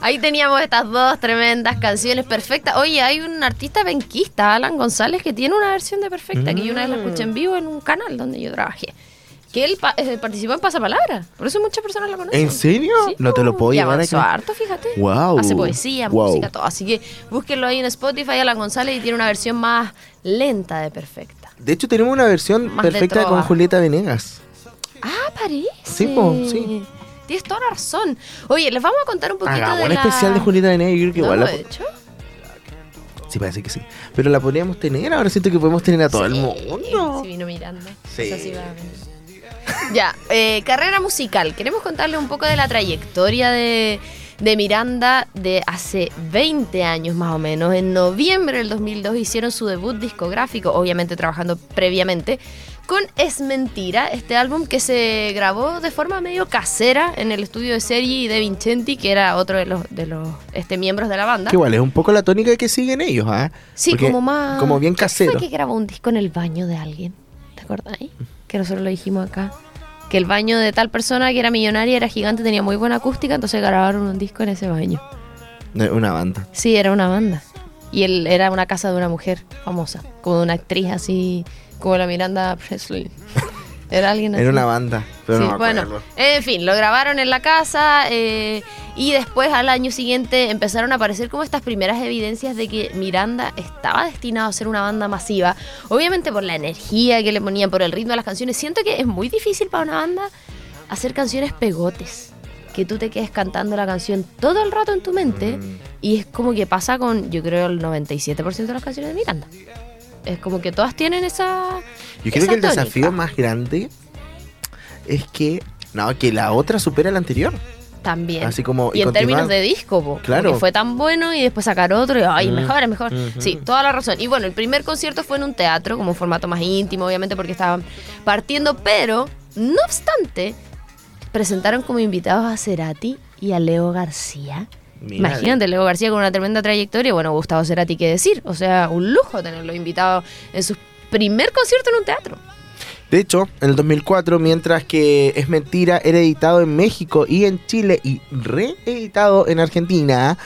Ahí teníamos estas dos tremendas canciones perfectas. Oye, hay un artista benquista, Alan González, que tiene una versión de Perfecta, que yo una vez la escuché en vivo en un canal donde yo trabajé. Que él pa- eh, participó en Pasapalabra. Por eso muchas personas la conocen. ¿En serio? Sí, No te lo puedo y llevar acá. harto, fíjate. Guau. Hace poesía, música, todo. Así que búsquenlo ahí en Spotify, Alan González, y tiene una versión más lenta de Perfecta. De hecho, tenemos una versión Más perfecta con Julieta Venegas. Ah, parece. Sí, po, sí. Tienes toda la razón. Oye, les vamos a contar un poquito Hagamos de un la... especial de Julieta. Yo creo que ¿No igual lo la he hecho? Sí, parece que sí. Pero la podríamos tener. Ahora siento que podemos tener a todo el Sí, mundo. Sí, vino Miranda. Sí. Esa sí va a venir. Ya, eh, carrera musical. Queremos contarle un poco de la trayectoria de, de Miranda de hace 20 años más o menos. En noviembre del 2002 hicieron su debut discográfico, obviamente trabajando previamente, con Es Mentira, este álbum que se grabó de forma medio casera en el estudio de Sergi y de Vincenti, que era otro de los, de los este, miembros de la banda. Que igual es un poco la tónica que siguen ellos, ¿ah? Sí, Porque como más. Como bien ¿Quién casero. fue que grabó un disco en el baño de alguien? ¿Te acordás? Que nosotros lo dijimos acá. Que el baño de tal persona que era millonaria, era gigante, tenía muy buena acústica, entonces grabaron un disco en ese baño. Una banda. Sí, era una banda. Y él era una casa de una mujer famosa, como de una actriz así, como la Miranda Presley. Era alguien así. Era una banda. Pero Sí, no me bueno, en fin, lo grabaron en la casa eh, y después al año siguiente empezaron a aparecer como estas primeras evidencias de que Miranda estaba destinado a ser una banda masiva. Obviamente por la energía que le ponían, por el ritmo de las canciones. Siento que es muy difícil para una banda hacer canciones pegotes. Que tú te quedes cantando la canción todo el rato en tu mente Mm. y es como que pasa con, yo creo, el 97% de las canciones de Miranda. Es como que todas tienen esa... Yo creo esa que el tónica. desafío más grande es que. No, que la otra supera la anterior. También. Así como. Y en términos de disco, po, Claro. que fue tan bueno y después sacar otro y ay, Mm, mejor, es mejor. ujú. Sí, toda la razón. Y bueno, el primer concierto fue en un teatro, como un formato más íntimo, obviamente porque estaban partiendo, pero no obstante, presentaron como invitados a Cerati y a Leo García. Imagínate, Leo García con una tremenda trayectoria, bueno, Gustavo Cerati, qué decir. O sea, un lujo tenerlo invitado en su primer concierto en un teatro. De hecho, en el 2004, mientras que Es Mentira era editado en México y en Chile y reeditado en Argentina,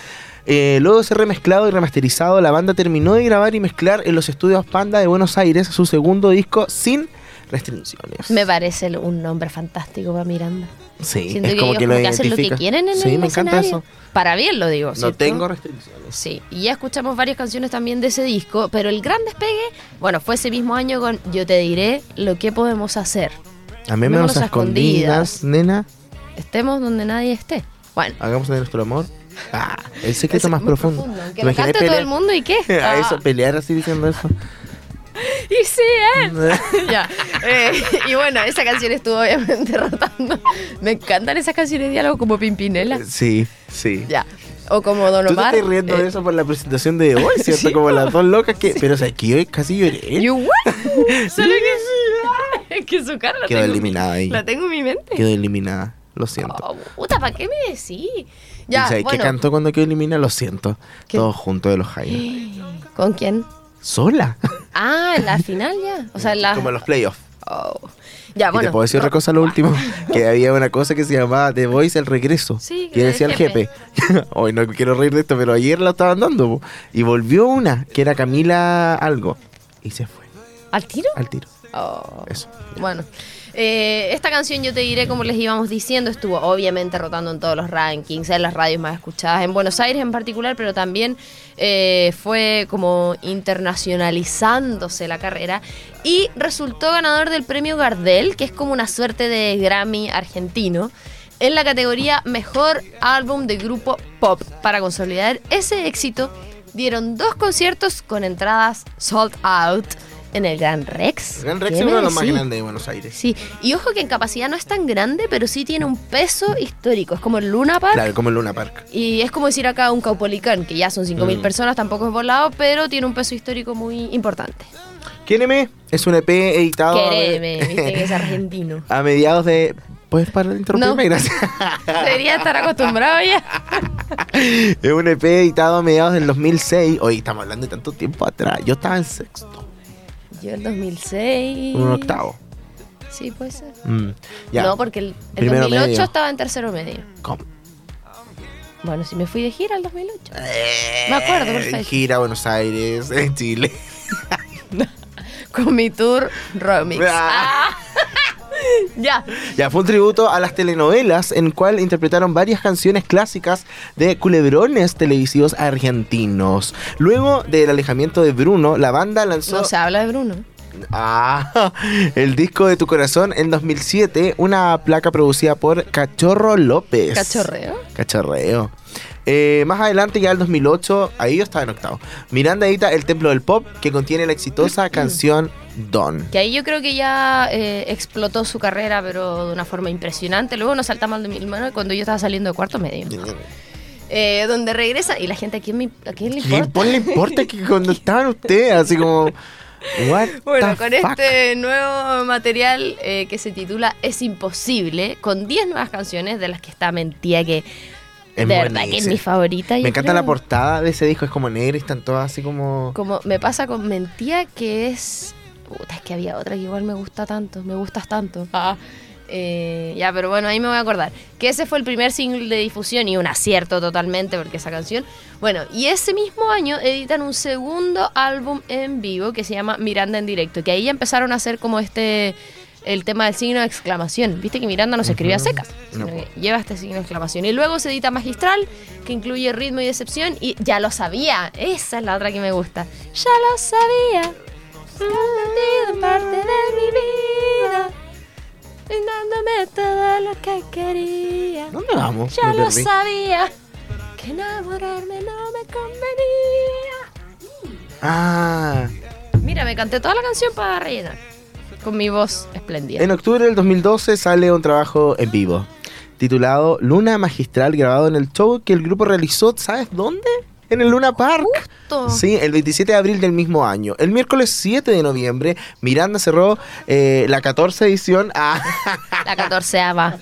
eh, luego de ser remezclado y remasterizado, la banda terminó de grabar y mezclar en los estudios Panda de Buenos Aires su segundo disco sin restricciones. Me parece un nombre fantástico para Miranda. sí, Siento es que como ellos que como lo que hacen lo que quieren en Sí, el me encanta eso. Para bien lo digo, No ¿cierto? tengo restricciones. Sí, y ya escuchamos varias canciones también de ese disco, pero el gran despegue, bueno, fue ese mismo año con Yo te diré lo que podemos hacer. Amémonos Amémonos a a escondidas. escondidas, nena. Estemos donde nadie esté. Bueno. Hagamos de nuestro amor. Ah, el secreto es más muy profundo. Que ¿Te lo cante todo el mundo y qué. a Ah, eso, pelear así diciendo eso. y sí, ¿eh? ya. Eh, y bueno, esa canción estuvo obviamente rotando. Me encantan esas canciones de diálogo como Pimpinela. sí, sí. Ya. O como Don Tú te Omar. estás riendo de eh, eso por la presentación de hoy, ¿cierto? Sí, Como las dos locas que. Pero o sea, que yo casi lloré. You what? Solo que Es que su cara la Quedó tengo, eliminada ahí. la tengo en mi mente. Quedó eliminada. Lo siento. Oh, puta, ¿para qué me decís? ¿Y Ya, sabes qué bueno. cantó cuando quedó eliminada? Lo siento. ¿Qué? Todos juntos de los Jaime. ¿Con quién? ¿Sola? Ah, en la final ya. O sea, en la. Como en los playoffs. Oh. Ya, y bueno. te puedo decir no. otra cosa lo último. que había una cosa que se llamaba The Voice el regreso. Sí, que decía el jefe. Hoy no quiero reír de esto, pero ayer la estaban dando. po. Y volvió una, que era Camila algo. Y se fue ¿Al tiro? al tiro. Oh. Eso. Bueno, eh, esta canción yo te diré, como les íbamos diciendo, estuvo obviamente rotando en todos los rankings, en las radios más escuchadas, en Buenos Aires en particular, pero también eh, fue como internacionalizándose la carrera y resultó ganador del premio Gardel, que es como una suerte de Grammy argentino. En la categoría Mejor Álbum de Grupo Pop. Para consolidar ese éxito, dieron dos conciertos con entradas sold out en el Gran Rex. El Gran Rex ¿Qué es uno de los más grandes de Buenos Aires. Sí, y ojo que en capacidad no es tan grande, pero sí tiene un peso histórico. Es como el Luna Park. Claro, como el Luna Park. Y es como decir acá un Caupolicán, que ya son 5.000 Mm. personas, tampoco es volado, pero tiene un peso histórico muy importante. Quiéreme es un EP editado Quereme, viste que es argentino. a mediados de. ¿Puedes parar de interrumpirme? No. Gracias. Debería estar acostumbrado ya. es un EP editado a mediados del 2006. Hoy estamos hablando de tanto tiempo atrás. Yo estaba en sexto, Yo el 2006. un octavo. Sí, puede ser. Mm, ya. No, porque el, el Primero 2008 medio. estaba en tercero medio. ¿Cómo? Bueno, si me fui de gira el 2008. Me acuerdo, Eh, perfecto. Gira a Buenos Aires, en Chile. Con mi tour remix. Ah. Ah. ya. Ya, fue un tributo a las telenovelas en cual interpretaron varias canciones clásicas de culebrones televisivos argentinos. Luego del alejamiento de Bruno, la banda lanzó No se habla de Bruno. Ah, el disco de tu corazón en 2007, una placa producida por Cachorro López. Cachorreo. Cachorreo. Eh, más adelante, ya el 2008, ahí yo estaba en octavo. Miranda edita El Templo del Pop, que contiene la exitosa canción Don. Que ahí yo creo que ya eh, explotó su carrera, pero de una forma impresionante. Luego nos saltamos al 2009 cuando yo estaba saliendo de cuarto medio. Eh, donde regresa y la gente, ¿a quién, me- a quién le ¿Qué importa? le importa que cuando estaban ustedes? Así como. What Bueno, con fuck? este nuevo material eh, que se titula Es Imposible, con 10 nuevas canciones de las que está Mentía, que Es de verdad que es mi favorita. Me encanta creo. la portada de ese disco, es como negra y están todas así como. Como me pasa con Mentía, que es. Puta, es que había otra que igual me gusta tanto, me gustas tanto. Ah, eh, ya, pero bueno, ahí me voy a acordar. Que ese fue el primer single de difusión y un acierto totalmente, porque esa canción. Bueno, y ese mismo año editan un segundo álbum en vivo que se llama Miranda en directo, que ahí ya empezaron a hacer como este. El tema del signo de exclamación. Viste que Miranda no se escribía secas, sino No. que lleva este signo de exclamación. Y luego se edita Magistral, que incluye ritmo y decepción. Y ya lo sabía. Esa es la otra que me gusta. Ya lo sabía. Se ha convertido en parte de mi vida. Brindándome todo lo que quería. ¿Dónde vamos? Ya Me lo perdí. sabía. Que enamorarme no me convenía. Ah. Mira, me canté toda la canción para rellenar. Con mi voz espléndida. En octubre del 2012 sale un trabajo en vivo titulado Luna Magistral grabado en el show que el grupo realizó, ¿sabes dónde? En el Luna Park. Justo. Sí, el 27 de abril del mismo año. El miércoles 7 de noviembre, Miranda cerró eh, la 14 edición ah, La catorceava.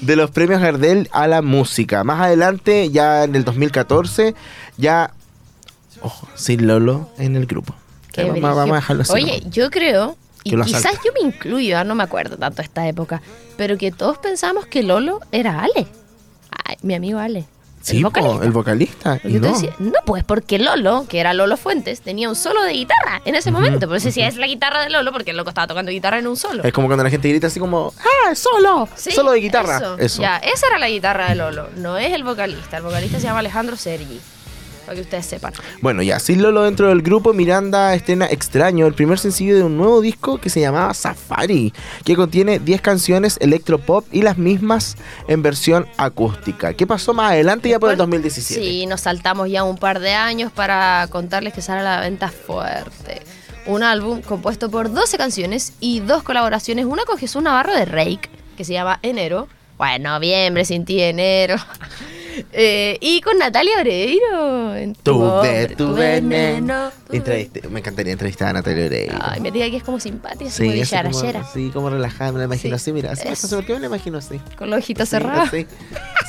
de los premios Gardel a la música. Más adelante, ya en el 2014, ya... Ojo, sin Lolo en el grupo. Vamos, a dejarlo así. Oye, yo creo, y quizás yo me incluyo, ah, no me acuerdo tanto de esta época, pero que todos pensamos que Lolo era Ale. Ay, mi amigo Ale. Sí, el po, vocalista. el vocalista. Y no. decías, no, pues porque Lolo, que era Lolo Fuentes, tenía un solo de guitarra en ese momento. Por eso decía, es la guitarra de Lolo, porque el loco estaba tocando guitarra en un solo. Es como cuando la gente grita así como, ¡ah, solo! Sí, solo de guitarra. Eso. Eso. Ya, esa era la guitarra de Lolo, no es el vocalista. El vocalista se llama Alejandro Sergi, para que ustedes sepan. Bueno, ya, sin Lolo dentro del grupo, Miranda estrena Extraño, el primer sencillo de un nuevo disco que se llamaba Safari, que contiene 10 canciones electropop y las mismas en versión acústica. ¿Qué pasó más adelante ya por el Después- 2017? Sí, nos saltamos ya un par de años para contarles que sale a la venta fuerte. Un álbum compuesto por 12 canciones y dos colaboraciones. Una con Jesús Navarro de Rake, que se llama Enero. Bueno, noviembre, sin ti, enero. Eh, y con Natalia Oreiro. en Tu, Tu hombre, tu veneno. tu Entreviste- me encantaría entrevistar a Natalia Oreiro. Ay, me diga que es como simpática, Sí, como sí, como relajada, me la imagino Sí, así, mira, así, no sé por qué me la imagino así. con los ojitos Sí, cerrados. así.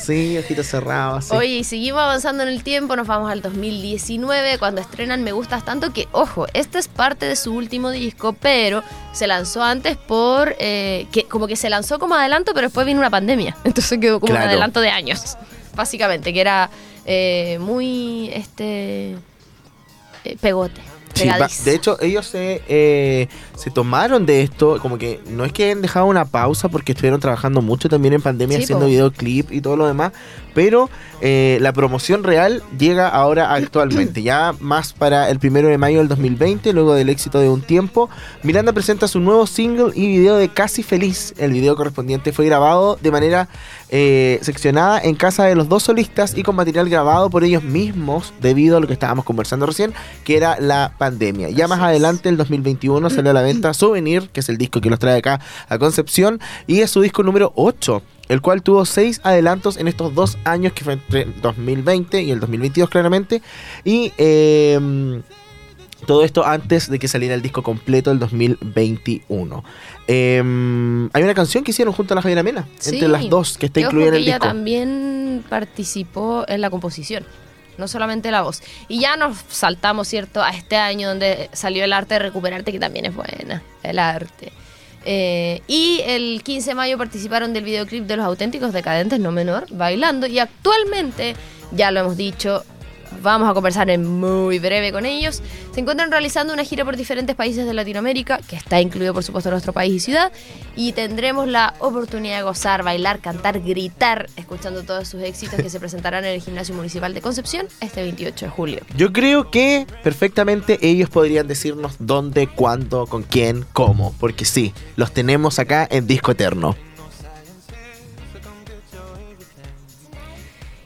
Sí, ojitos cerrados. Oye, seguimos avanzando en el tiempo, nos vamos al 2019, cuando estrenan Me Gustas Tanto, que, ojo, este es parte de su último disco, pero se lanzó antes por, eh, que como que se lanzó como adelanto, pero después vino una pandemia, entonces quedó como un adelanto de años, básicamente, que era eh, muy, este, eh, pegote, Sí, de hecho, ellos se, eh, se tomaron de esto, como que no es que hayan dejado una pausa porque estuvieron trabajando mucho también en pandemia Sí, haciendo po. videoclip y todo lo demás, pero eh, la promoción real llega ahora actualmente, ya más para el primero de mayo del 2020, luego del éxito de un tiempo. Miranda presenta su nuevo single y video de Casi Feliz. El video correspondiente fue grabado de manera eh, seccionada en casa de los dos solistas y con material grabado por ellos mismos debido a lo que estábamos conversando recién, que era la pandemia. Ya más adelante, el 2021, salió a la venta Souvenir, que es el disco que los trae acá a Concepción, y es su disco número 8, el cual tuvo seis adelantos en estos dos años, que fue entre el 2020 y el 2022 claramente, y... eh, todo esto antes de que saliera el disco completo del 2021. Eh, hay una canción que hicieron junto a la Javiera Mena, Sí, entre las dos, que está incluida en el ella disco. también participó en la composición, no solamente la voz. Y ya nos saltamos, ¿cierto?, a este año donde salió el arte de recuperarte, que también es buena, el arte. Eh, y el 15 de mayo participaron del videoclip de los auténticos decadentes, no menor, bailando. Y actualmente, ya lo hemos dicho, vamos a conversar en muy breve con ellos. Se encuentran realizando una gira por diferentes países de Latinoamérica, que está incluido por supuesto nuestro país y ciudad, y tendremos la oportunidad de gozar, bailar, cantar, gritar, escuchando todos sus éxitos que se presentarán en el Gimnasio Municipal de Concepción este 28 de julio. Yo creo que perfectamente ellos podrían decirnos dónde, cuándo, con quién, cómo, porque sí, los tenemos acá en Disco Eterno.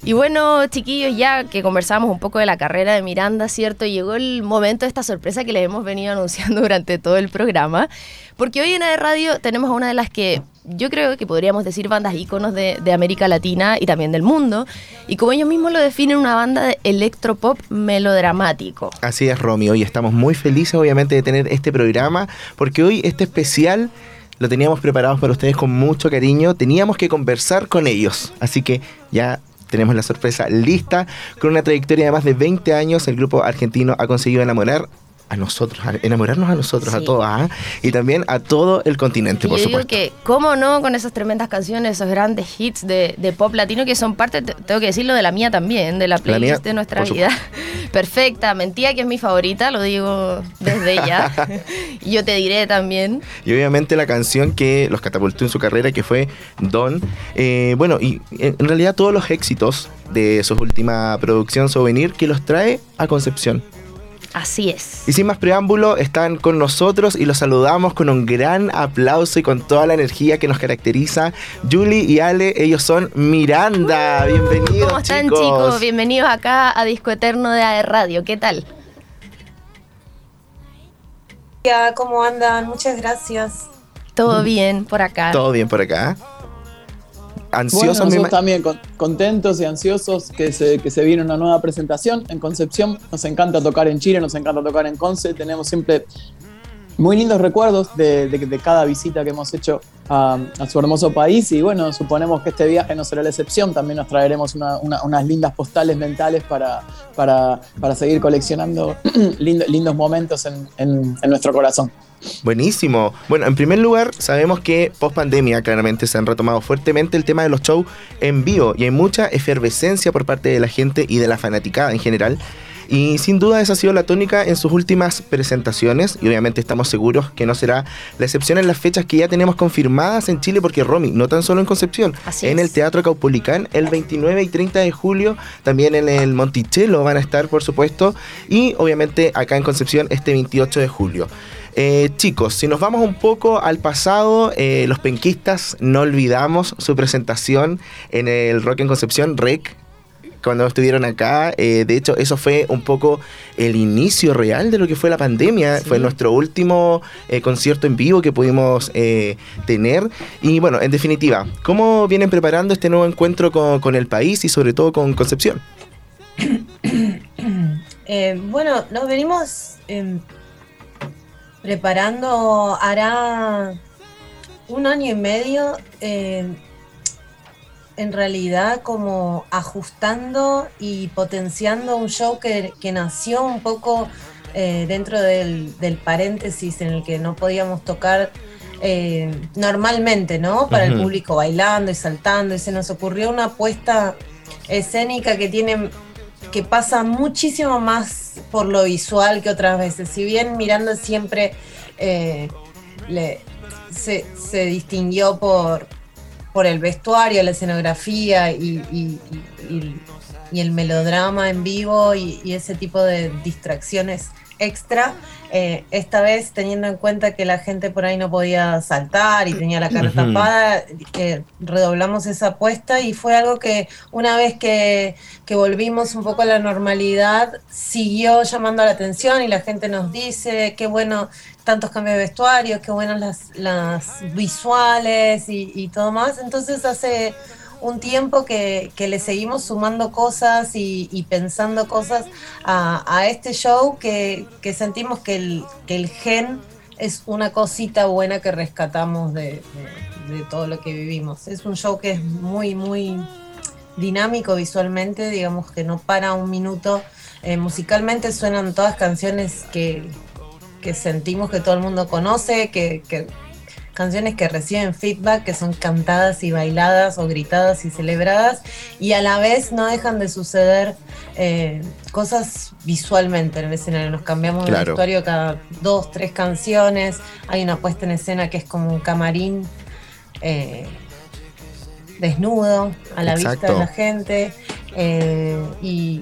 Y bueno, chiquillos, ya que conversamos un poco de la carrera de Miranda, ¿cierto? Llegó el momento de esta sorpresa que les hemos venido anunciando durante todo el programa. Porque hoy en AE Radio tenemos a una de las que yo creo que podríamos decir bandas íconos de, de, América Latina y también del mundo. Y como ellos mismos lo definen, una banda de electropop melodramático. Así es, Romy. Hoy estamos muy felices, obviamente, de tener este programa, porque hoy este especial lo teníamos preparado para ustedes con mucho cariño. Teníamos que conversar con ellos. Así que ya tenemos la sorpresa lista. Con una trayectoria de más de 20 años, el grupo argentino ha conseguido enamorar a nosotros, a enamorarnos a nosotros, a todos, ¿ah? y también a todo el continente, por yo supuesto. Digo que, ¿cómo no? Con esas tremendas canciones, esos grandes hits de, de, pop latino que son parte, tengo que decirlo, de la mía también, de la playlist la mía, de nuestra vida. Perfecta, mentía que es mi favorita, lo digo desde ya. y yo te diré también. Y obviamente la canción que los catapultó en su carrera, que fue Don. Eh, bueno, y en realidad todos los éxitos de su última producción Souvenir que los trae a Concepción. Así es. Y sin más preámbulo, están con nosotros y los saludamos con un gran aplauso y con toda la energía que nos caracteriza. Julie y Ale, ellos son Miranda. Bienvenidos. ¿Cómo están, chicos? chicos? Bienvenidos acá a Disco Eterno de AE Radio. ¿Qué tal? ¿Cómo andan? Muchas gracias. Todo bien por acá. Todo bien por acá ansiosos. Bueno, nosotros también con, contentos y ansiosos que se, que se viene una nueva presentación en Concepción. Nos encanta tocar en Chile, nos encanta tocar en Conce. Tenemos siempre muy lindos recuerdos de, cada visita que hemos hecho a, su hermoso país y bueno, suponemos que este viaje no será la excepción, también nos traeremos una, una, unas lindas postales mentales para, para, para seguir coleccionando lindo, lindos momentos en, en, en nuestro corazón. Buenísimo. Bueno, en primer lugar, sabemos que post pandemia claramente se han retomado fuertemente el tema de los shows en vivo y hay mucha efervescencia por parte de la gente y de la fanaticada en general. Y sin duda esa ha sido la tónica en sus últimas presentaciones y obviamente estamos seguros que no será la excepción en las fechas que ya tenemos confirmadas en Chile porque Romy, no tan solo en Concepción, Así en es. el Teatro Caupolicán el 29 y 30 de julio, también en el Monticello van a estar por supuesto y obviamente acá en Concepción este 28 de julio. Eh, chicos, si nos vamos un poco al pasado, eh, los penquistas no olvidamos su presentación en el Rock en Concepción, REC, cuando estuvieron acá. Eh, de hecho, eso fue un poco el inicio real de lo que fue la pandemia. Sí. Fue nuestro último eh, concierto en vivo que pudimos eh, tener. Y bueno, en definitiva, ¿cómo vienen preparando este nuevo encuentro con, con el país y sobre todo con Concepción? Bueno, nos venimos eh, preparando, hará un año y medio, eh, en realidad como ajustando y potenciando un show que, que nació un poco eh, dentro del, del, paréntesis en el que no podíamos tocar eh, normalmente, ¿no? Para uh -huh. el público bailando y saltando, y se nos ocurrió una apuesta escénica que tiene que pasa muchísimo más por lo visual que otras veces. Si bien Miranda siempre eh, le, se, se, distinguió por, por el vestuario, la escenografía y, y, y, y el melodrama en vivo y, ese tipo de distracciones extra, eh, esta vez teniendo en cuenta que la gente por ahí no podía saltar y tenía la cara uh -huh. tapada, eh, redoblamos esa apuesta y fue algo que una vez que, que, volvimos un poco a la normalidad, siguió llamando la atención y la gente nos dice qué bueno tantos cambios de vestuario, qué buenas las, las visuales y, y todo más. Entonces hace un tiempo que, que, le seguimos sumando cosas y, pensando cosas a, este show que, que sentimos que el, que el, gen es una cosita buena que rescatamos de, de, todo lo que vivimos. Es un show que es muy, muy dinámico visualmente, digamos que no para un minuto. Eh, musicalmente suenan todas canciones que, que sentimos que todo el mundo conoce, que canciones que reciben feedback, que son cantadas y bailadas o gritadas y celebradas, y a la vez no dejan de suceder eh, cosas visualmente en el escenario. Nos cambiamos de vestuario cada dos, tres canciones, hay una puesta en escena que es como un camarín. Eh, desnudo a la vista de la gente eh, y,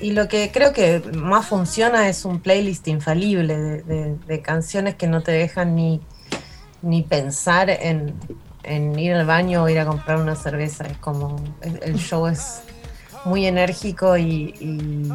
y lo que creo que más funciona es un playlist infalible de, canciones que no te dejan ni, ni pensar en, ir al baño o ir a comprar una cerveza. Es como el, show es muy enérgico y, y,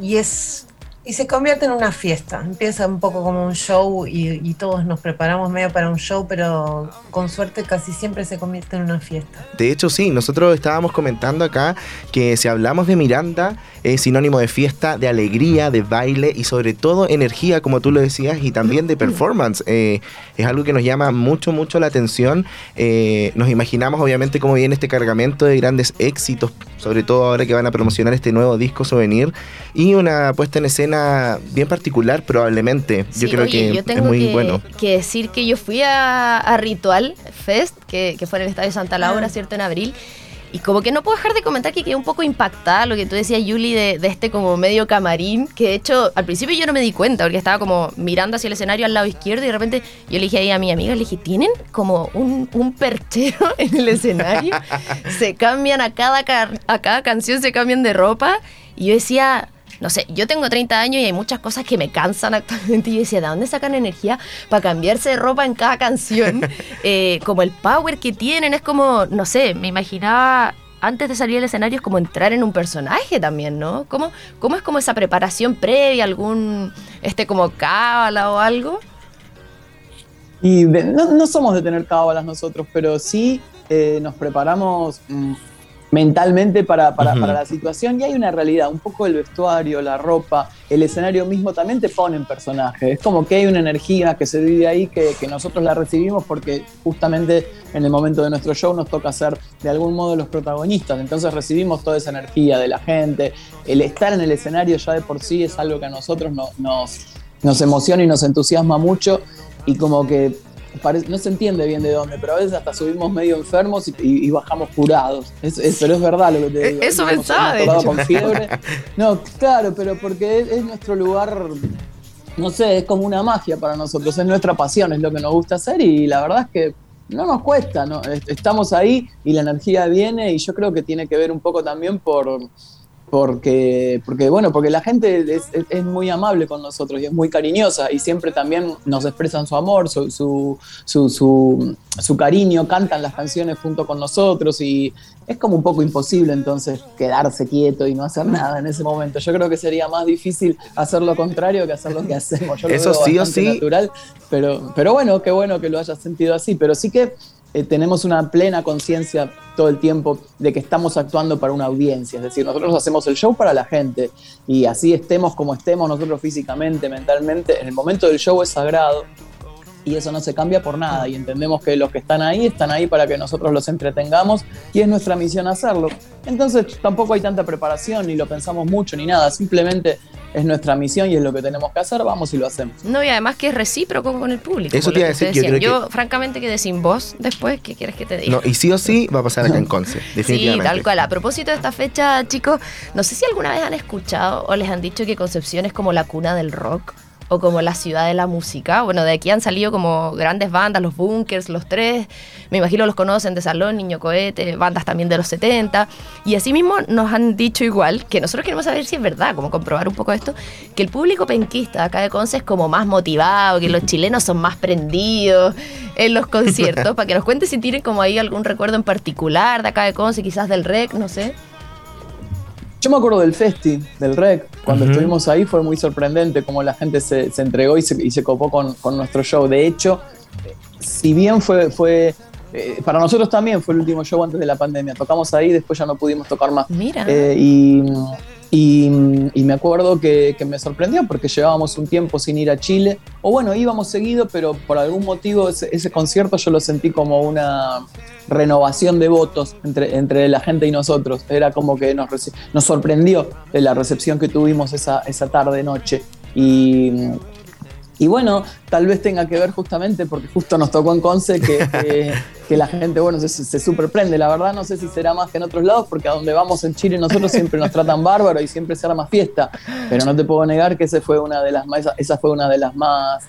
y es y se convierte en una fiesta. Empieza un poco como un show y, todos nos preparamos medio para un show, pero con suerte casi siempre se convierte en una fiesta. De hecho, sí, nosotros estábamos comentando acá que si hablamos de Miranda, es sinónimo de fiesta, de alegría, de baile y sobre todo energía, como tú lo decías, y también de performance. Eh, es algo que nos llama mucho, mucho la atención. Eh, nos imaginamos obviamente cómo viene este cargamento de grandes éxitos, sobre todo ahora que van a promocionar este nuevo disco souvenir y una puesta en escena bien particular, probablemente. yo creo que es muy bueno. que decir que yo fui a, Ritual Fest, que, fue en el Estadio Santa Laura, ah. ¿cierto? En abril. Y como que no puedo dejar de comentar que quedé un poco impactada lo que tú decías, Yuli, de, este como medio camarín, que de hecho al principio yo no me di cuenta, porque estaba como mirando hacia el escenario al lado izquierdo y de repente yo le dije ahí a mi amiga, le dije, ¿tienen como un, un perchero en el escenario? se cambian a cada, a cada canción, se cambian de ropa. Y yo decía, no sé, yo tengo 30 años y hay muchas cosas que me cansan actualmente. Y yo decía, ¿de dónde sacan energía para cambiarse de ropa en cada canción? Eh, como el power que tienen, es como, no sé, me imaginaba antes de salir al escenario es como entrar en un personaje también, ¿no? ¿Cómo, cómo es como esa preparación previa, algún, este, como cábala o algo? Y no, somos de tener cábalas nosotros, pero sí eh, nos preparamos mm, mentalmente para, para, la situación. Y hay una realidad, un poco el vestuario, la ropa, el escenario mismo también te pone en personaje, es como que hay una energía que se vive ahí que, que, nosotros la recibimos porque justamente en el momento de nuestro show nos toca ser de algún modo los protagonistas, entonces recibimos toda esa energía de la gente, el estar en el escenario ya de por sí es algo que a nosotros nos, nos emociona y nos entusiasma mucho. Y como que no se entiende bien de dónde, pero a veces hasta subimos medio enfermos y, bajamos curados. pero es verdad lo que te digo. Eso pensaba, con fiebre. No, claro, pero porque es, nuestro lugar, no sé, es como una magia para nosotros, es nuestra pasión, es lo que nos gusta hacer y la verdad es que no nos cuesta, ¿no? estamos ahí y la energía viene y yo creo que tiene que ver un poco también por porque, porque, bueno, porque la gente es, muy amable con nosotros y es muy cariñosa y siempre también nos expresan su amor, su, su, su, su, cariño, cantan las canciones junto con nosotros y es como un poco imposible entonces quedarse quieto y no hacer nada en ese momento. Yo creo que sería más difícil hacer lo contrario que hacer lo que hacemos. Yo Eso sí o sí. Natural, pero, pero bueno, qué bueno que lo hayas sentido así, pero sí que eh, tenemos una plena conciencia todo el tiempo de que estamos actuando para una audiencia. Es decir, nosotros hacemos el show para la gente y así estemos como estemos nosotros físicamente, mentalmente, en el momento del show es sagrado y eso no se cambia por nada y entendemos que los que están ahí están ahí para que nosotros los entretengamos y es nuestra misión hacerlo. Entonces tampoco hay tanta preparación ni lo pensamos mucho ni nada, simplemente es nuestra misión y es lo que tenemos que hacer, vamos y lo hacemos. No, y además que es recíproco con el público. Eso te iba a decir, yo, yo francamente quedé sin voz después, ¿qué quieres que te diga? No, y sí o sí va a pasar acá en Conce, definitivamente. Sí, tal cual. A propósito de esta fecha, chicos, no sé si alguna vez han escuchado o les han dicho que Concepción es como la cuna del rock o como la ciudad de la música. Bueno, de aquí han salido como grandes bandas, los Bunkers, los tres, me imagino los conocen de Salón, Niño Cohete, bandas también de los 70. Y así mismo nos han dicho igual, que nosotros queremos saber si es verdad, como comprobar un poco esto, que el público penquista acá de Conce es como más motivado, que los chilenos son más prendidos en los conciertos, para que nos cuente si tienen como ahí algún recuerdo en particular de acá de Conce, quizás del REC, no sé. Yo me acuerdo del festi, del REC, cuando estuvimos ahí fue muy sorprendente cómo la gente se, entregó y se, copó con, nuestro show. De hecho, si bien fue, fue eh, para nosotros también fue el último show antes de la pandemia. Tocamos ahí, después ya no pudimos tocar más. Mira. Eh, y, y, me acuerdo que, me sorprendió porque llevábamos un tiempo sin ir a Chile. O bueno, íbamos seguido, pero por algún motivo ese, concierto yo lo sentí como una renovación de votos entre, entre la gente y nosotros. Era como que nos, nos sorprendió la recepción que tuvimos esa, esa tarde-noche. Y, Y bueno, tal vez tenga que ver justamente porque justo nos tocó en Conce que, que, la gente, bueno, se, se superprende. La verdad no sé si será más que en otros lados porque a donde vamos en Chile nosotros siempre nos tratan bárbaro y siempre se arma fiesta. Pero no te puedo negar que ese fue una de las más, esa fue una de las más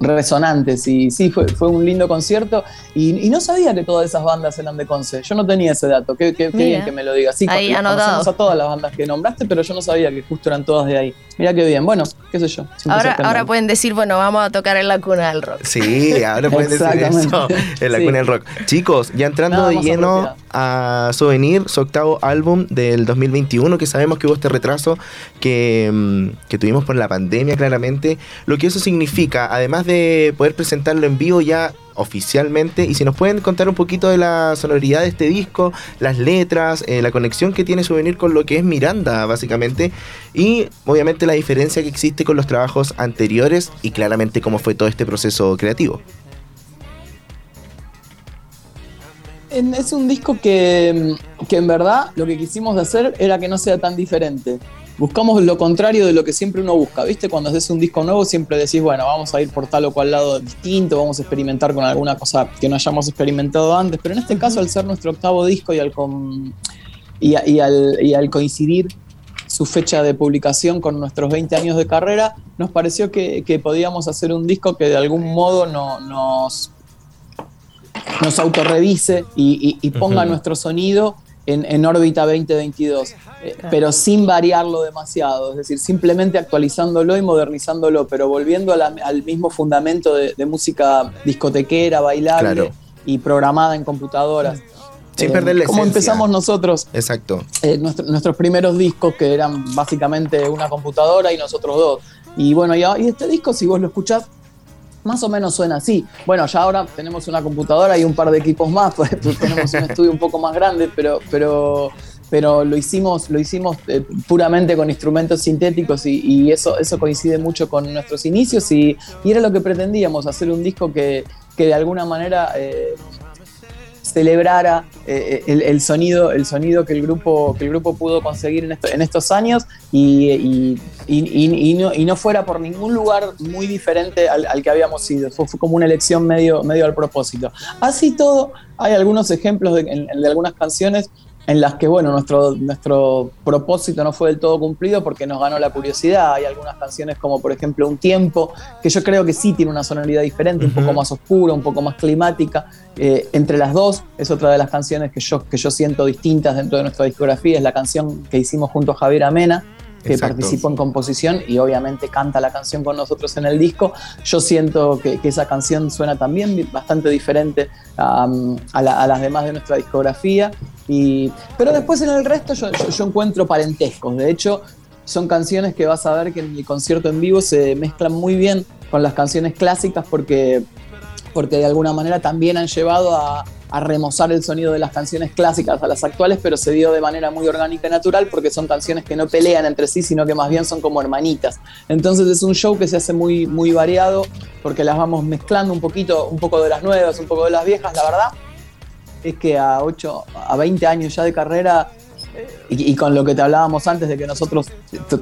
resonantes. Y sí, fue, fue un lindo concierto. Y, no sabía que todas esas bandas eran de Conce, yo no tenía ese dato, qué, bien que me lo digas, sí, ahí conocemos a todas las bandas que nombraste, pero yo no sabía que justo eran todas de ahí, mira qué bien, bueno, qué sé yo. Ahora, ahora pueden decir, bueno, vamos a tocar en la cuna del rock. Sí, ahora pueden decir eso, en la cuna del rock. Chicos, ya entrando de lleno a, Souvenir, su octavo álbum del 2021, que sabemos que hubo este retraso que, mm, que tuvimos por la pandemia claramente, lo que eso significa, además de poder presentarlo en vivo ya oficialmente. Y si nos pueden contar un poquito de la sonoridad de este disco, las letras, eh, la conexión que tiene Souvenir con lo que es Miranda, básicamente. Y obviamente la diferencia que existe con los trabajos anteriores y claramente cómo fue todo este proceso creativo. Es un disco que, que en verdad lo que quisimos hacer era que no sea tan diferente buscamos lo contrario de lo que siempre uno busca, ¿viste? Cuando haces un disco nuevo siempre decís, bueno, vamos a ir por tal o cual lado distinto, vamos a experimentar con alguna cosa que no hayamos experimentado antes, pero en este caso al ser nuestro octavo disco y al, y, al, coincidir su fecha de publicación con nuestros 20 años de carrera, nos pareció que, podíamos hacer un disco que de algún modo no, nos, nos autorrevise y, y ponga nuestro sonido en, órbita 2022, eh, pero sin variarlo demasiado, es decir, simplemente actualizándolo y modernizándolo, pero volviendo al mismo fundamento de, música discotequera, bailable y programada en computadoras. Sin perder la Como empezamos nosotros. Exacto. Eh, nuestros primeros discos, que eran básicamente una computadora y nosotros dos. Y bueno, y, y este disco, si vos lo escuchás, más o menos suena así. Bueno, ya ahora tenemos una computadora y un par de equipos más, pues, pues tenemos un estudio un poco más grande, pero, pero, pero lo hicimos, lo hicimos eh, puramente con instrumentos sintéticos y, eso, eso coincide mucho con nuestros inicios y, era lo que pretendíamos, hacer un disco que, que de alguna manera eh, celebrara eh, el, sonido, el sonido que el grupo, que el grupo pudo conseguir en, estos años y, no, fuera por ningún lugar muy diferente al, que habíamos sido. Fue, como una elección medio, medio al propósito. Así todo, hay algunos ejemplos de algunas canciones en las que, bueno, nuestro, nuestro propósito no fue del todo cumplido porque nos ganó la curiosidad. Hay algunas canciones como, por ejemplo, Un Tiempo, que yo creo que sí tiene una sonoridad diferente, un poco más oscura, un poco más climática. Eh, entre las dos es otra de las canciones que yo, que yo siento distintas dentro de nuestra discografía, es la canción que hicimos junto a Javier Amena, que participó en composición y obviamente canta la canción con nosotros en el disco. Yo siento que, esa canción suena también bastante diferente a, las demás de nuestra discografía. Y, pero después en el resto yo, yo, encuentro parentescos. De hecho, son canciones que vas a ver que en el concierto en vivo se mezclan muy bien con las canciones clásicas porque, porque de alguna manera también han llevado a, a remozar el sonido de las canciones clásicas a las actuales, pero se dio de manera muy orgánica y natural porque son canciones que no pelean entre sí, sino que más bien son como hermanitas. Entonces es un show que se hace muy, muy variado porque las vamos mezclando un poquito, un poco de las nuevas, un poco de las viejas, la verdad es que a 8, a 20 años ya de carrera y, con lo que te hablábamos antes de que nosotros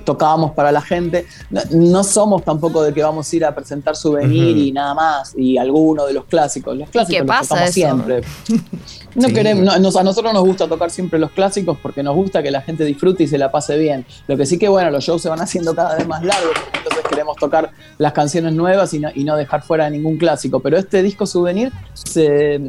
tocábamos para la gente, no, somos tampoco de que vamos a ir a presentar souvenir y nada más, y alguno de los clásicos. Los clásicos los tocamos siempre. No queremos, a nosotros nos gusta tocar siempre los clásicos porque nos gusta que la gente disfrute y se la pase bien. Lo que sí que bueno, los shows se van haciendo cada vez más largos, entonces queremos tocar las canciones nuevas y no, y no dejar fuera ningún clásico. Pero este disco souvenir se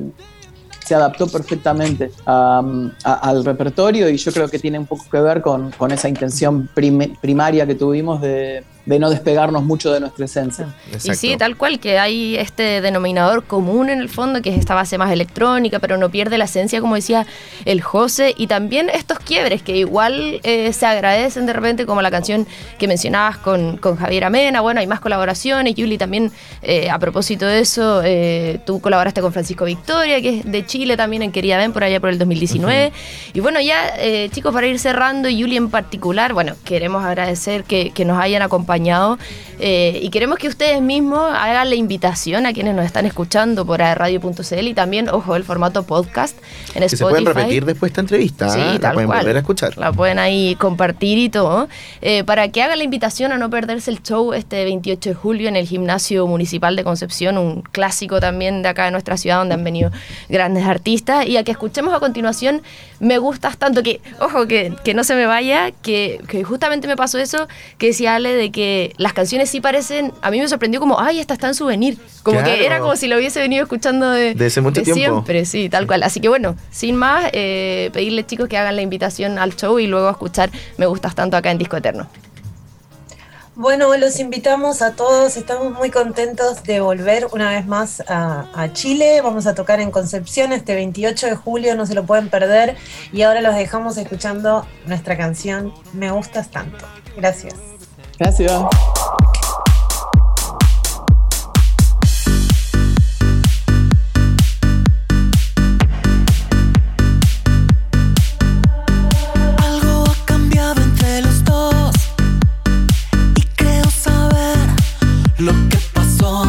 se adaptó perfectamente al repertorio y yo creo que tiene un poco que ver con, esa intención primaria que tuvimos de, de no despegarnos mucho de nuestra esencia. Y sí, tal cual, que hay este denominador común en el fondo, que es esta base más electrónica, pero no pierde la esencia, como decía el José, y también estos quiebres que igual eh, se agradecen de repente, como la canción que mencionabas con, con Javier Amena, bueno, hay más colaboraciones, Yuli también, eh, a propósito de eso, eh, tú colaboraste con Francisco Victoria, que es de Chile también, en Quería Ven, por allá por el 2019, y bueno, ya chicos, para ir cerrando, Yuli en particular, bueno, queremos agradecer que, que nos hayan acompañado acompañado. Eh, y queremos que ustedes mismos hagan la invitación a quienes nos están escuchando por radio.cl y también, ojo, el formato podcast en que Spotify. se pueden repetir después esta entrevista. Sí, ¿ah? la pueden cual. volver a escuchar. La pueden ahí compartir y todo. eh, para que hagan la invitación a no perderse el show este 28 de julio en el Gimnasio Municipal de Concepción, un clásico también de acá de nuestra ciudad donde han venido grandes artistas. Y a que escuchemos a continuación Me Gustas Tanto, que, ojo, que, que no se me vaya, que, que justamente me pasó eso, que decía Ale de que las canciones sí parecen, a mí me sorprendió como, ay, esta está en souvenir. Como Claro. que era como si lo hubiese venido escuchando de, De hace mucho tiempo. siempre, sí, tal cual. Así que bueno, sin más, eh, pedirle chicos que hagan la invitación al show y luego a escuchar Me Gustas Tanto acá en Disco Eterno. Bueno, los invitamos a todos, estamos muy contentos de volver una vez más a, a Chile, vamos a tocar en Concepción este 28 de julio, no se lo pueden perder y ahora los dejamos escuchando nuestra canción Me gustas tanto. Gracias. Algo ha cambiado entre los dos y creo saber lo que pasó.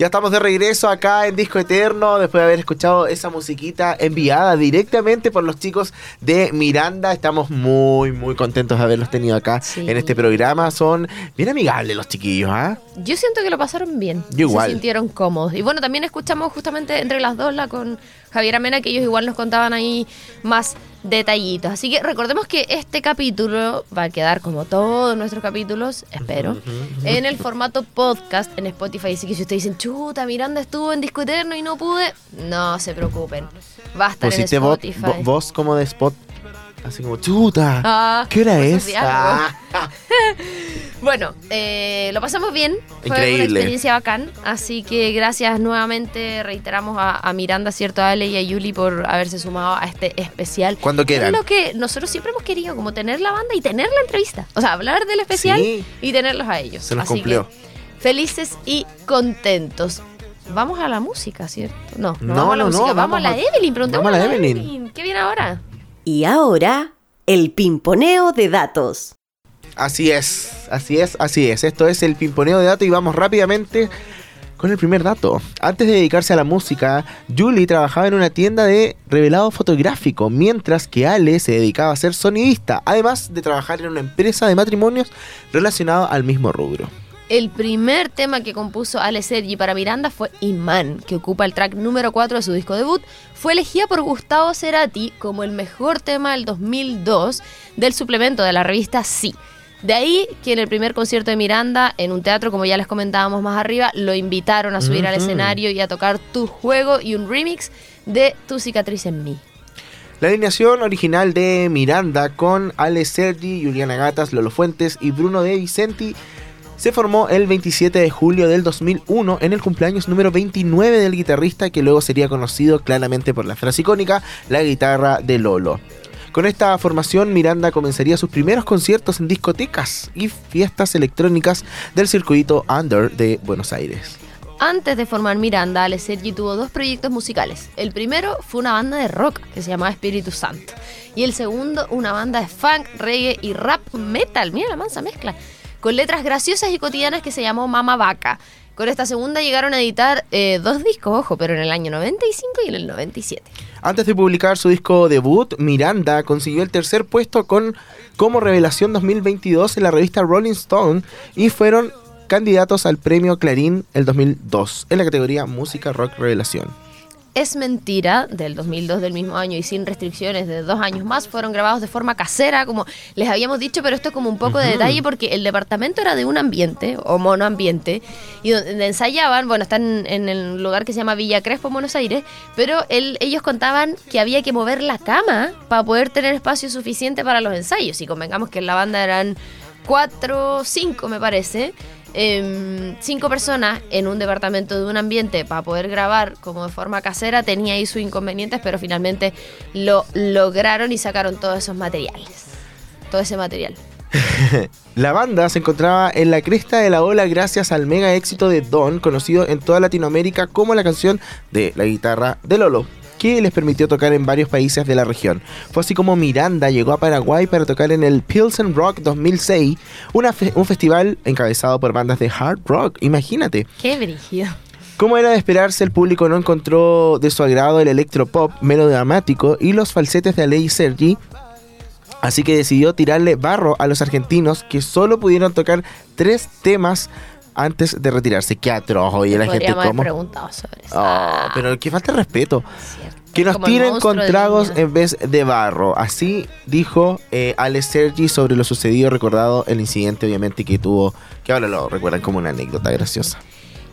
Ya estamos de regreso acá en Disco Eterno después de haber escuchado esa musiquita enviada directamente por los chicos de Miranda. Estamos muy, muy contentos de haberlos tenido acá Sí. en este programa. Son bien amigables los chiquillos, ¿ah? Yo siento que lo pasaron bien. Yo igual. Se sintieron cómodos. Y bueno, también escuchamos justamente entre las dos la con, Javier Amena, que ellos igual nos contaban ahí más detallitos. Así que recordemos que este capítulo va a quedar como todos nuestros capítulos, espero, en el formato podcast en Spotify. Así que si ustedes dicen, chuta, Miranda estuvo en Disco Eterno y no pude, no se preocupen. Va a estar en Spotify. vo- voz como de spot. Así como, chuta. Ah, ¿Qué hora cosas es? Ah. Bueno, eh, lo pasamos bien. Fue una experiencia bacán. Así que gracias nuevamente, reiteramos a, a Miranda, cierto, a Ale y a Yuli por haberse sumado a este especial. Cuando quieran. Es lo que nosotros siempre hemos querido, como tener la banda y tener la entrevista. O sea, hablar del especial Sí. y tenerlos a ellos. Se nos Así cumplió. que felices y contentos. Vamos a la música, ¿cierto? No, no, No, vamos a la no, música. no, vamos, a la Evelyn. Preguntemos vamos a la la Evelyn. Evelyn. ¿Qué viene ahora? Y ahora, el pimponeo de datos. Así es, así es, así es. Esto es el pimponeo de datos y vamos rápidamente con el primer dato. Antes de dedicarse a la música, Julie trabajaba en una tienda de revelado fotográfico, mientras que Ale se dedicaba a ser sonidista, además de trabajar en una empresa de matrimonios relacionada al mismo rubro. El primer tema que compuso Ale Sergi para Miranda fue Imán, que ocupa el track número 4 de su disco debut. Fue elegida por Gustavo Cerati como el mejor tema del 2002 del suplemento de la revista Sí. De ahí que en el primer concierto de Miranda, en un teatro, como ya les comentábamos más arriba, lo invitaron a subir al escenario y a tocar Tu Juego y un remix de Tu Cicatriz en mí. La alineación original de Miranda con Ale Sergi, Juliana Gatas, Lolo Fuentes y Bruno De Vicenti se formó el 27 de julio del 2001 en el cumpleaños número 29 del guitarrista que luego sería conocido claramente por la frase icónica, la guitarra de Lolo. Con esta formación Miranda comenzaría sus primeros conciertos en discotecas y fiestas electrónicas del circuito Under de Buenos Aires. Antes de formar Miranda, Ale Sergi tuvo dos proyectos musicales. El primero fue una banda de rock que se llamaba Espíritu Santo. Y el segundo, una banda de funk, reggae y rap metal. Mira la mansa mezcla. Con letras graciosas y cotidianas que se llamó Mama Vaca. Con esta segunda llegaron a editar eh, dos discos, ojo, pero en el año 95 y en el 97. Antes de publicar su disco debut, Miranda consiguió el tercer puesto con como revelación 2022 en la revista Rolling Stone y fueron candidatos al premio Clarín el 2002 en la categoría Música Rock Revelación. Es mentira, del 2002 del mismo año y sin restricciones de dos años más, fueron grabados de forma casera, como les habíamos dicho, pero esto es como un poco de detalle porque el departamento era de un ambiente, o monoambiente, y donde ensayaban, bueno, están en el lugar que se llama Villa Crespo, en Buenos Aires, pero él- ellos contaban que había que mover la cama para poder tener espacio suficiente para los ensayos, y convengamos que en la banda eran cuatro, cinco me parece, em, cinco personas en un departamento de un ambiente para poder grabar como de forma casera tenía ahí sus inconvenientes, pero finalmente lo lograron y sacaron todos esos materiales. Todo ese material. La banda se encontraba en la cresta de la ola gracias al mega éxito de Don, conocido en toda Latinoamérica como la canción de la guitarra de Lolo, que les permitió tocar en varios países de la región. Fue así como Miranda llegó a Paraguay para tocar en el Pilsen Rock 2006, una fe- un festival encabezado por bandas de hard rock, imagínate. Qué brígido. Como era de esperarse, el público no encontró de su agrado el electropop melodramático y los falsetes de Alei Sergi, así que decidió tirarle barro a los argentinos que solo pudieron tocar tres temas antes de retirarse. Qué atroz, oye, la gente como... preguntado sobre eso. Oh, pero que falta de respeto. Que nos tiren con tragos en vez de barro. Así dijo eh, Ale Sergi sobre lo sucedido, recordado el incidente, obviamente, que tuvo, que ahora lo recuerdan como una anécdota graciosa.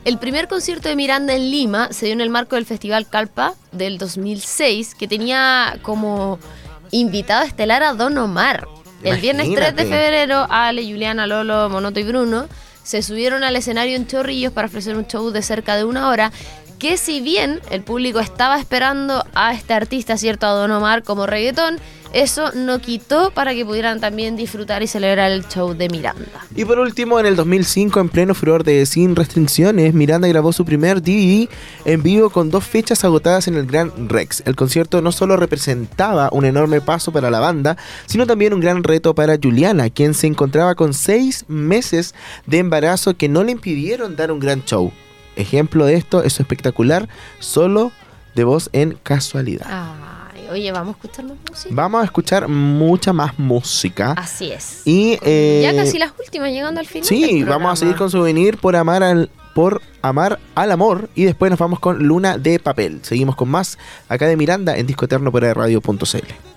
El primer concierto de Miranda en Lima se dio en el marco del Festival Calpa del 2006, que tenía como invitado estelar a Don Omar. El viernes 3 de febrero, Ale, Juliana, Lolo, Monoto y Bruno se subieron al escenario en Chorrillos para ofrecer un show de cerca de una hora. Que si bien el público estaba esperando a este artista, ¿cierto? A Don Omar como reggaetón, eso no quitó para que pudieran también disfrutar y celebrar el show de Miranda. Y por último, en el 2005, en pleno furor de Sin Restricciones, Miranda grabó su primer DVD en vivo con dos fechas agotadas en el Gran Rex. El concierto no solo representaba un enorme paso para la banda, sino también un gran reto para Juliana, quien se encontraba con seis meses de embarazo que no le impidieron dar un gran show. Ejemplo de esto es su espectacular solo de voz en casualidad. Ay, oye, vamos a escuchar más música. Vamos a escuchar mucha más música. Así es. Y eh, ya casi las últimas, llegando al final. Sí, vamos a seguir con Souvenir por amar al por amar al amor. Y después nos vamos con Luna de Papel. Seguimos con más acá de Miranda en Disco Eterno por radio.cl.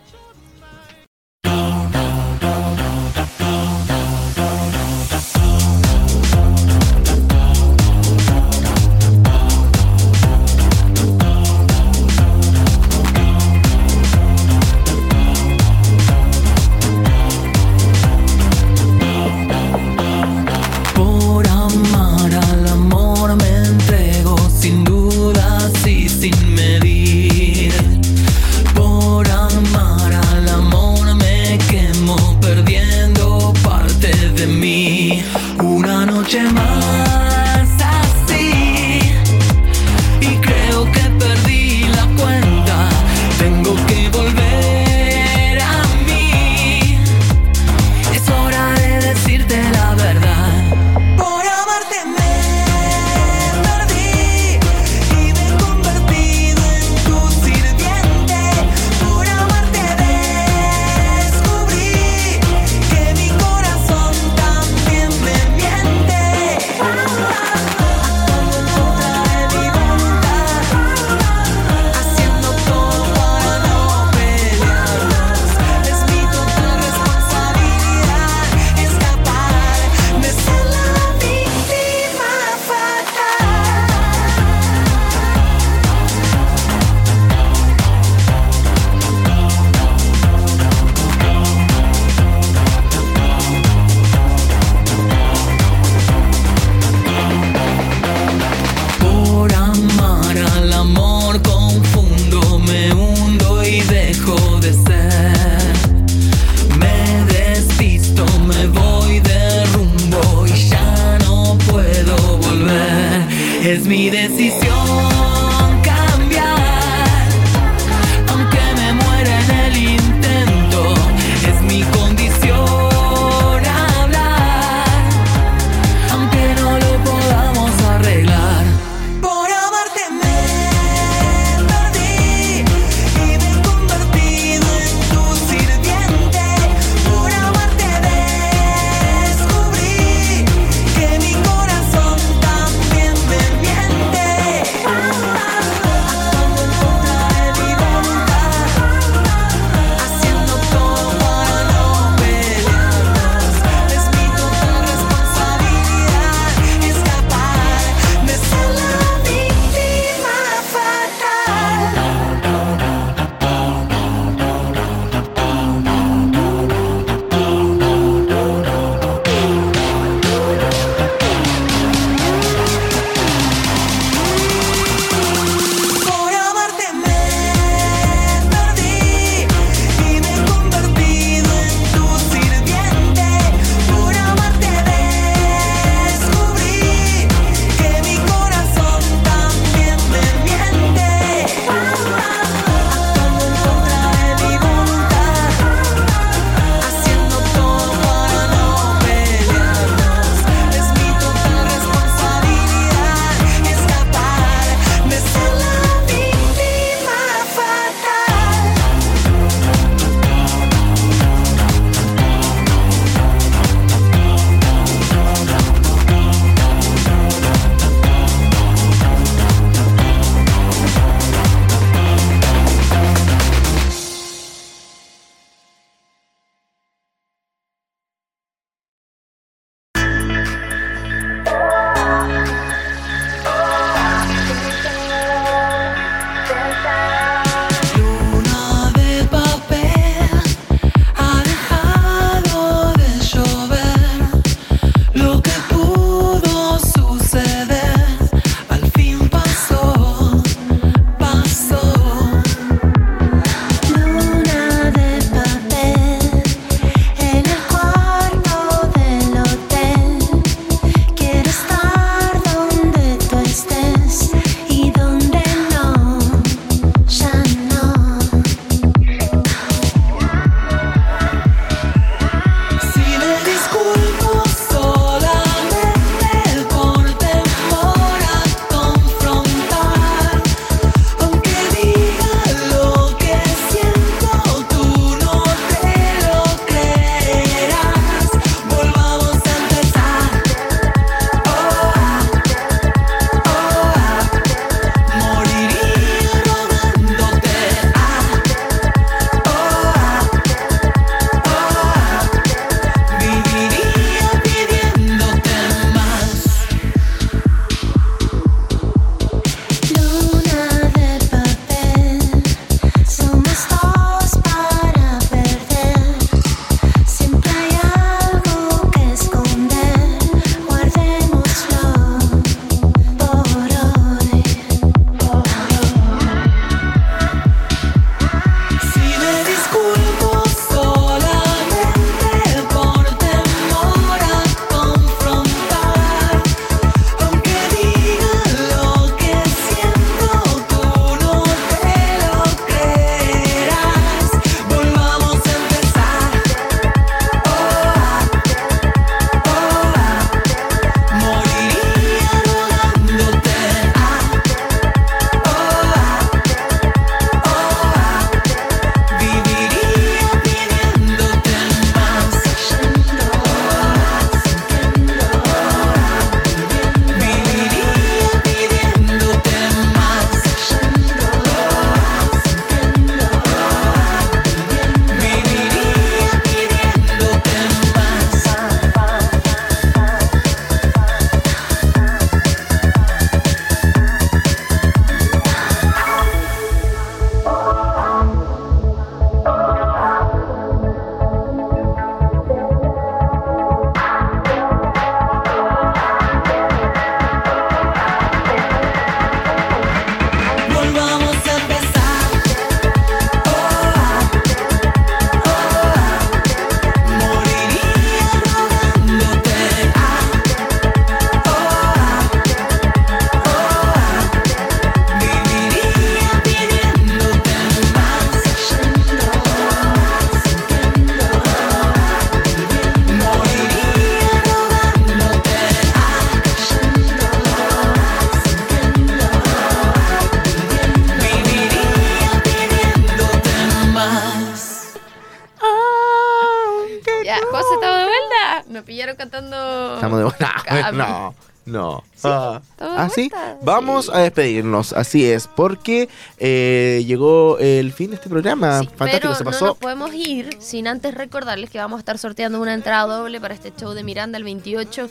No, no. Ah, de ¿Ah, sí? vuelta, Vamos sí. a despedirnos, así es, porque eh, llegó el fin de este programa. Sí, Fantástico, pero se no pasó. nos podemos ir sin antes recordarles que vamos a estar sorteando una entrada doble para este show de Miranda el 28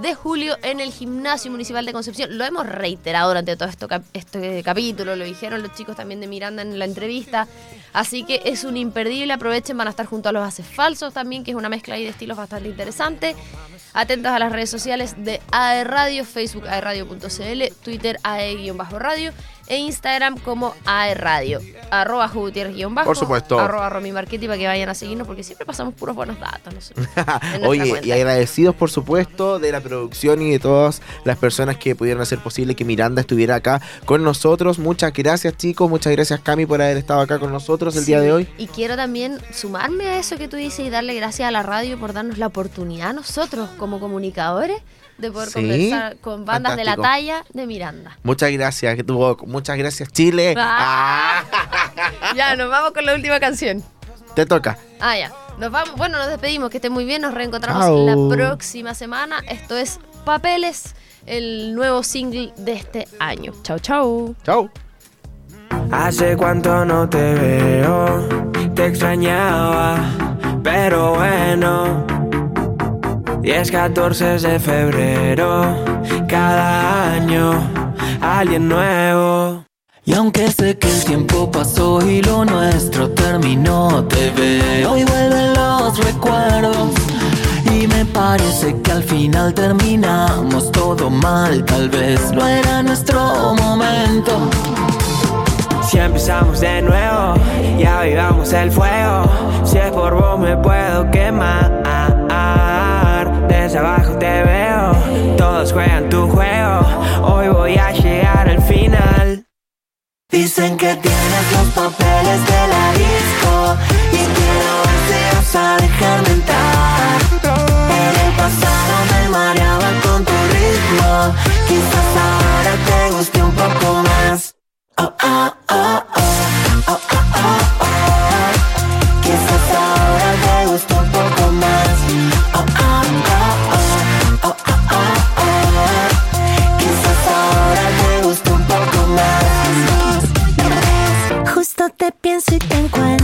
de julio en el Gimnasio Municipal de Concepción. Lo hemos reiterado durante todo esto, este capítulo, lo dijeron los chicos también de Miranda en la entrevista. Así que es un imperdible, aprovechen, van a estar junto a los Haces Falsos también, que es una mezcla ahí de estilos bastante interesante. Atentos a las redes sociales de AE Radio, Facebook aeradio.cl, Twitter AE-radio e Instagram como AE Radio. Arroba Gutiérrez-bajo. Por supuesto. Arroba Romy Marchetti para que vayan a seguirnos porque siempre pasamos puros buenos datos. No sé, Oye, cuenta. y agradecidos por supuesto de la producción y de todas las personas que pudieron hacer posible que Miranda estuviera acá con nosotros. Muchas gracias chicos, muchas gracias Cami por haber estado acá con nosotros el día de hoy. Y quiero también sumarme a eso que tú dices y darle gracias a la radio por darnos la oportunidad a nosotros como comunicadores de poder Sí, conversar con bandas de la talla de Miranda. Muchas gracias, que tuvo, muchas gracias Chile. Ah. Ah, Ya, nos vamos con la última canción. te toca. Ah, ya. Nos vamos, bueno, nos despedimos, que estén muy bien, nos reencontramos Chao. la próxima semana. Esto es Papeles, el nuevo single de este año. Chau, chau. Chao. Hace cuánto no te veo, te extrañaba, pero bueno. 10, 14 de febrero, cada año, alguien nuevo. Y aunque sé que el tiempo pasó y lo nuestro terminó, te veo y vuelven los recuerdos. Y me parece que al final terminamos todo mal, tal vez no era nuestro momento. Si empezamos de nuevo, ya vivamos el fuego. Si es por vos me puedo quemar. Abajo te veo, todos juegan tu juego. Hoy voy a llegar al final. Dicen que tienes los papeles de la disco y quiero ver si vas a dejarme entrar. En el pasado me mareaba con tu ritmo, quizás ahora te guste un poco más. Oh, oh, oh, oh, oh, oh. Más. Justo te pienso y